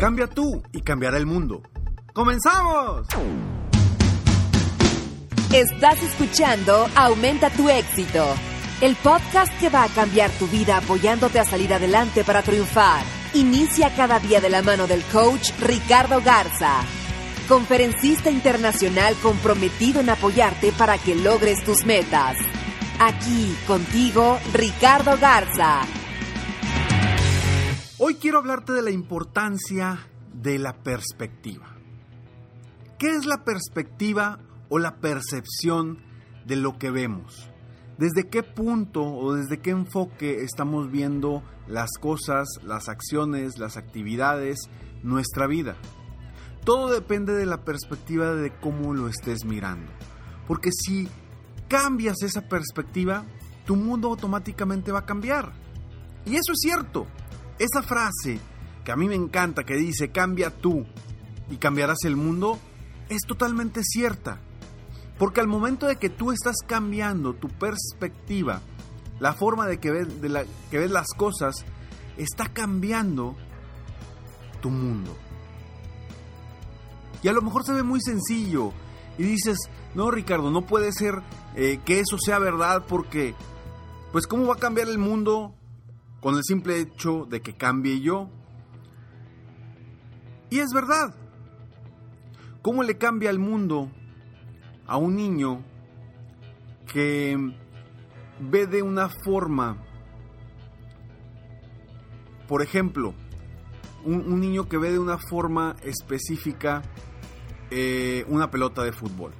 Cambia tú y cambiará el mundo. ¡Comenzamos! Estás escuchando Aumenta tu éxito, el podcast que va a cambiar tu vida apoyándote a salir adelante para triunfar. Inicia cada día de la mano del coach Ricardo Garza, conferencista internacional comprometido en apoyarte para que logres tus metas. Aquí contigo, Ricardo Garza. Hoy quiero hablarte de la importancia de la perspectiva. ¿Qué es la perspectiva o la percepción de lo que vemos? ¿Desde qué punto o desde qué enfoque estamos viendo las cosas, las acciones, las actividades, nuestra vida? Todo depende de la perspectiva de cómo lo estés mirando. Porque si cambias esa perspectiva, tu mundo automáticamente va a cambiar. Y eso es cierto. Esa frase que a mí me encanta, que dice, cambia tú y cambiarás el mundo, es totalmente cierta. Porque al momento de que tú estás cambiando tu perspectiva, la forma de que ves, de la, que ves las cosas, está cambiando tu mundo. Y a lo mejor se ve muy sencillo. Y dices, no Ricardo, no puede ser eh, que eso sea verdad porque, pues ¿cómo va a cambiar el mundo con el simple hecho de que cambie yo? Y es verdad. ¿Cómo le cambia el mundo a un niño que ve de una forma, por ejemplo, un, niño que ve de una forma específica eh, una pelota de fútbol?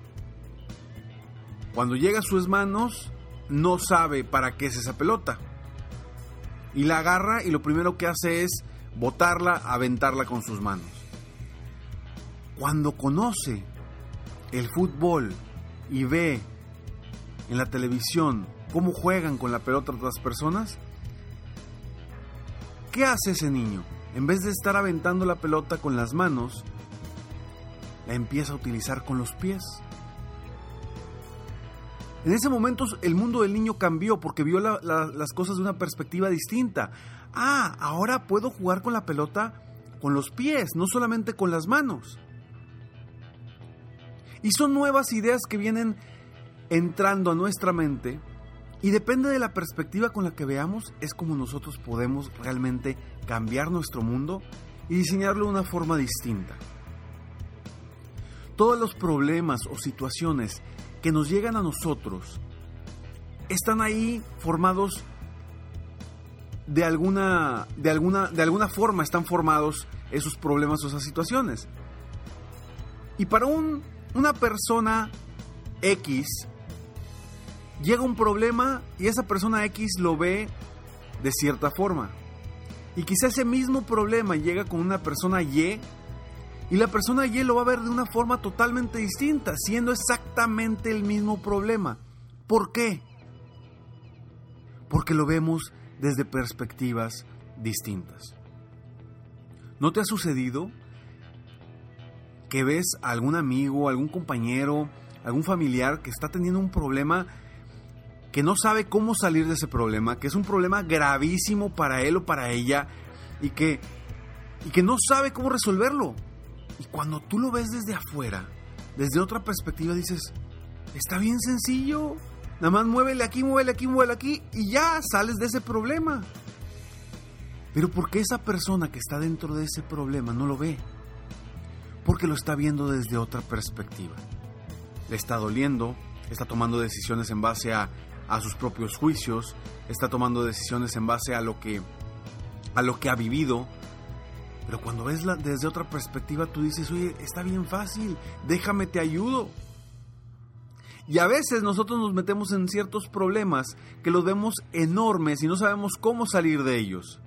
Cuando llega a sus manos, no sabe para qué es esa pelota. Y la agarra y lo primero que hace es botarla, aventarla con sus manos. Cuando conoce el fútbol y ve en la televisión cómo juegan con la pelota otras personas, ¿qué hace ese niño? En vez de estar aventando la pelota con las manos, la empieza a utilizar con los pies. En ese momento el mundo del niño cambió porque vio la, la, las cosas de una perspectiva distinta. Ah, ahora puedo jugar con la pelota con los pies, no solamente con las manos. Y son nuevas ideas que vienen entrando a nuestra mente y depende de la perspectiva con la que veamos es como nosotros podemos realmente cambiar nuestro mundo y diseñarlo de una forma distinta. Todos los problemas o situaciones que nos llegan a nosotros están ahí formados de alguna, de alguna, de alguna forma están formados esos problemas o esas situaciones. Y para un, una persona X, llega un problema y esa persona X lo ve de cierta forma. Y quizá ese mismo problema llega con una persona Y y la persona Y lo va a ver de una forma totalmente distinta, siendo exactamente el mismo problema. ¿Por qué? Porque lo vemos desde perspectivas distintas. ¿No te ha sucedido que ves a algún amigo, algún compañero, algún familiar que está teniendo un problema que no sabe cómo salir de ese problema, que es un problema gravísimo para él o para ella y que, y que no sabe cómo resolverlo? Y cuando tú lo ves desde afuera, desde otra perspectiva, dices, está bien sencillo. Nada más muévele aquí, muévele aquí, muévele aquí y ya sales de ese problema. Pero ¿por qué esa persona que está dentro de ese problema no lo ve? Porque lo está viendo desde otra perspectiva. Le está doliendo, está tomando decisiones en base a, a sus propios juicios, está tomando decisiones en base a lo que, a lo que ha vivido. Pero cuando ves desde otra perspectiva, tú dices, oye, está bien fácil, déjame te ayudo. Y a veces nosotros nos metemos en ciertos problemas que los vemos enormes y no sabemos cómo salir de ellos.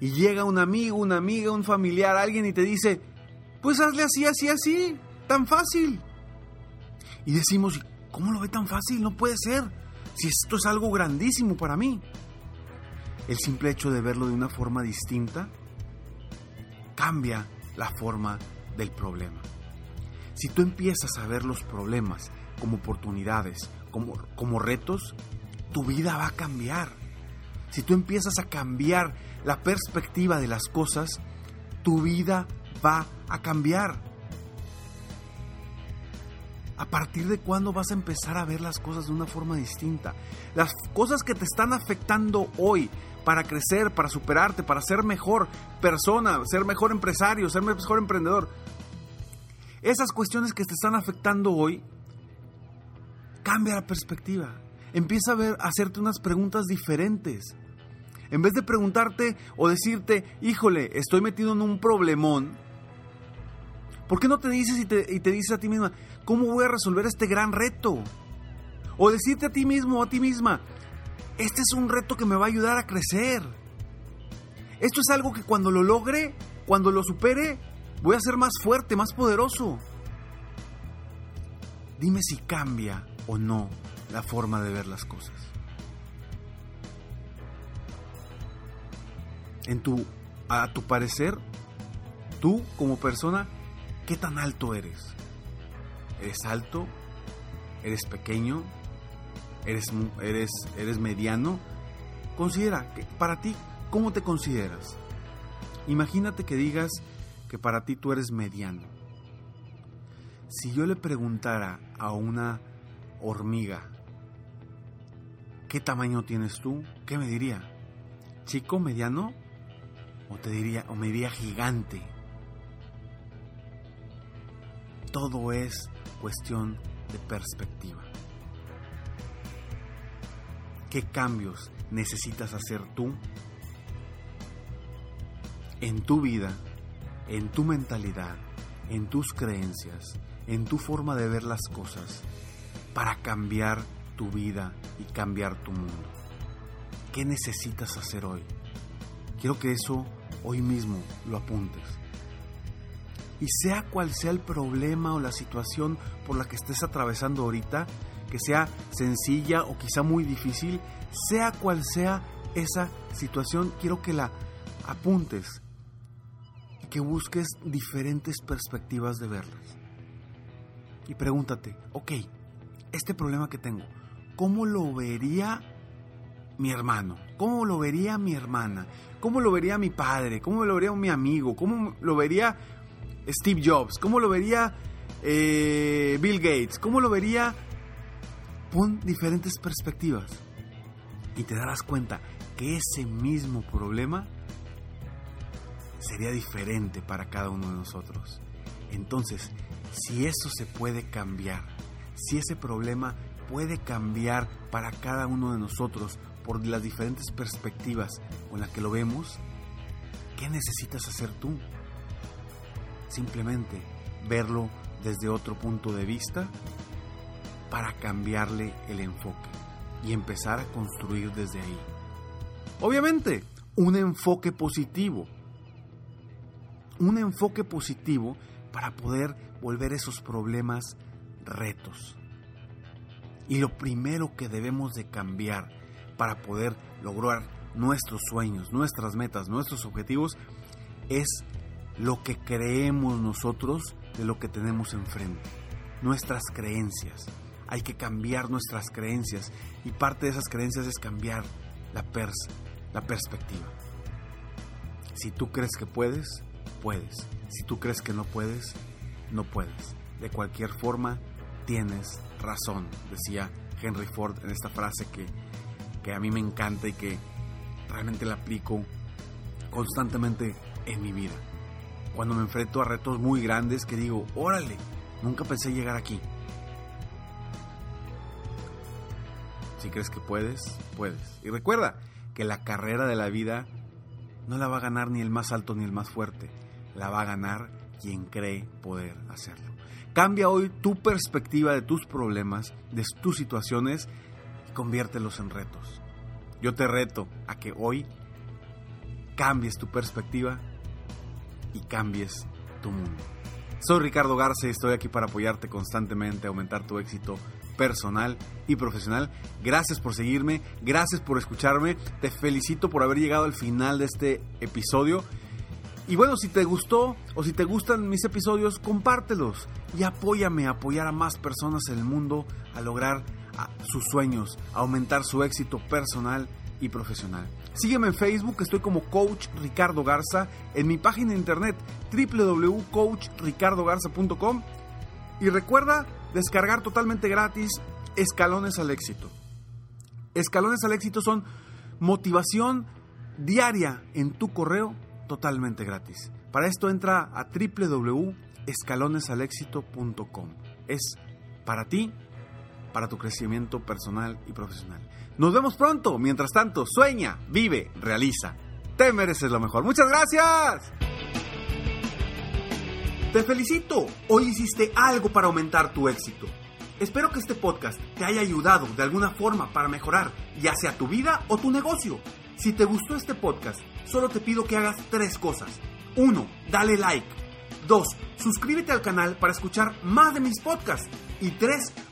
Y llega un amigo, una amiga, un familiar, alguien y te dice, pues hazle así, así, así, tan fácil. Y decimos, ¿cómo lo ve tan fácil? No puede ser, si esto es algo grandísimo para mí. El simple hecho de verlo de una forma distinta cambia la forma del problema. Si tú empiezas a ver los problemas como oportunidades, como, como retos, tu vida va a cambiar. Si tú empiezas a cambiar la perspectiva de las cosas, tu vida va a cambiar. ¿A partir de cuándo vas a empezar a ver las cosas de una forma distinta? Las cosas que te están afectando hoy para crecer, para superarte, para ser mejor persona, ser mejor empresario, ser mejor emprendedor. Esas cuestiones que te están afectando hoy, cambia la perspectiva. Empieza a, ver, a hacerte unas preguntas diferentes. En vez de preguntarte o decirte, híjole, estoy metido en un problemón, ¿por qué no te dices y te, dices a ti misma, ¿cómo voy a resolver este gran reto? O decirte a ti mismo o a ti misma, este es un reto que me va a ayudar a crecer. Esto es algo que cuando lo logre, cuando lo supere, voy a ser más fuerte, más poderoso. Dime si cambia o no la forma de ver las cosas. En tu, a tu parecer, tú como persona, ¿qué tan alto eres? ¿Eres alto? ¿Eres pequeño? ¿Eres, eres, eres mediano? Considera, que para ti, ¿cómo te consideras? Imagínate que digas que para ti tú eres mediano. Si yo le preguntara a una hormiga, ¿qué tamaño tienes tú? ¿Qué me diría? ¿Chico, mediano? O te diría, o me diría gigante. Todo es cuestión de perspectiva. ¿Qué cambios necesitas hacer tú en tu vida, en tu mentalidad, en tus creencias, en tu forma de ver las cosas para cambiar tu vida y cambiar tu mundo? ¿Qué necesitas hacer hoy? Quiero que eso hoy mismo lo apuntes. Y sea cual sea el problema o la situación por la que estés atravesando ahorita, que sea sencilla o quizá muy difícil, sea cual sea esa situación, quiero que la apuntes y que busques diferentes perspectivas de verlas. Y pregúntate, ok, este problema que tengo, ¿cómo lo vería mi hermano? ¿Cómo lo vería mi hermana? ¿Cómo lo vería mi padre? ¿Cómo lo vería mi amigo? ¿Cómo lo vería Steve Jobs? ¿Cómo lo vería eh, Bill Gates? ¿Cómo lo vería? Pon diferentes perspectivas y te darás cuenta que ese mismo problema sería diferente para cada uno de nosotros. Entonces, si eso se puede cambiar, si ese problema puede cambiar para cada uno de nosotros por las diferentes perspectivas con las que lo vemos, ¿qué necesitas hacer tú? Simplemente verlo desde otro punto de vista para cambiarle el enfoque y empezar a construir desde ahí. Obviamente, un enfoque positivo. Un enfoque positivo para poder volver esos problemas retos. Y lo primero que debemos de cambiar para poder lograr nuestros sueños, nuestras metas, nuestros objetivos es lo que creemos nosotros de lo que tenemos enfrente, nuestras creencias. Hay que cambiar nuestras creencias y parte de esas creencias es cambiar la, pers la perspectiva. Si tú crees que puedes, puedes. Si tú crees que no puedes, no puedes. De cualquier forma, tienes razón, decía Henry Ford en esta frase que, que a mí me encanta y que realmente la aplico constantemente en mi vida. Cuando me enfrento a retos muy grandes que digo, órale, nunca pensé llegar aquí. Si crees que puedes, puedes. Y recuerda que la carrera de la vida no la va a ganar ni el más alto ni el más fuerte. La va a ganar quien cree poder hacerlo. Cambia hoy tu perspectiva de tus problemas, de tus situaciones y conviértelos en retos. Yo te reto a que hoy cambies tu perspectiva y cambies tu mundo. Soy Ricardo Garza y estoy aquí para apoyarte constantemente, aumentar tu éxito personal y profesional. Gracias por seguirme, gracias por escucharme, te felicito por haber llegado al final de este episodio. Y bueno, si te gustó o si te gustan mis episodios, compártelos y apóyame a apoyar a más personas en el mundo a lograr sus sueños, a aumentar su éxito personal y profesional. Sígueme en Facebook, estoy como Coach Ricardo Garza, en mi página de internet www.coachricardogarza.com y recuerda descargar totalmente gratis Escalones al Éxito. Escalones al Éxito son motivación diaria en tu correo totalmente gratis. Para esto entra a www.escalonesalexito.com. Es para ti, para tu crecimiento personal y profesional. Nos vemos pronto. Mientras tanto, sueña, vive, realiza. Te mereces lo mejor. Muchas gracias. Te felicito. Hoy hiciste algo para aumentar tu éxito. Espero que este podcast te haya ayudado de alguna forma para mejorar ya sea tu vida o tu negocio. Si te gustó este podcast, solo te pido que hagas tres cosas. 1. Dale like. 2. Suscríbete al canal para escuchar más de mis podcasts. Y 3.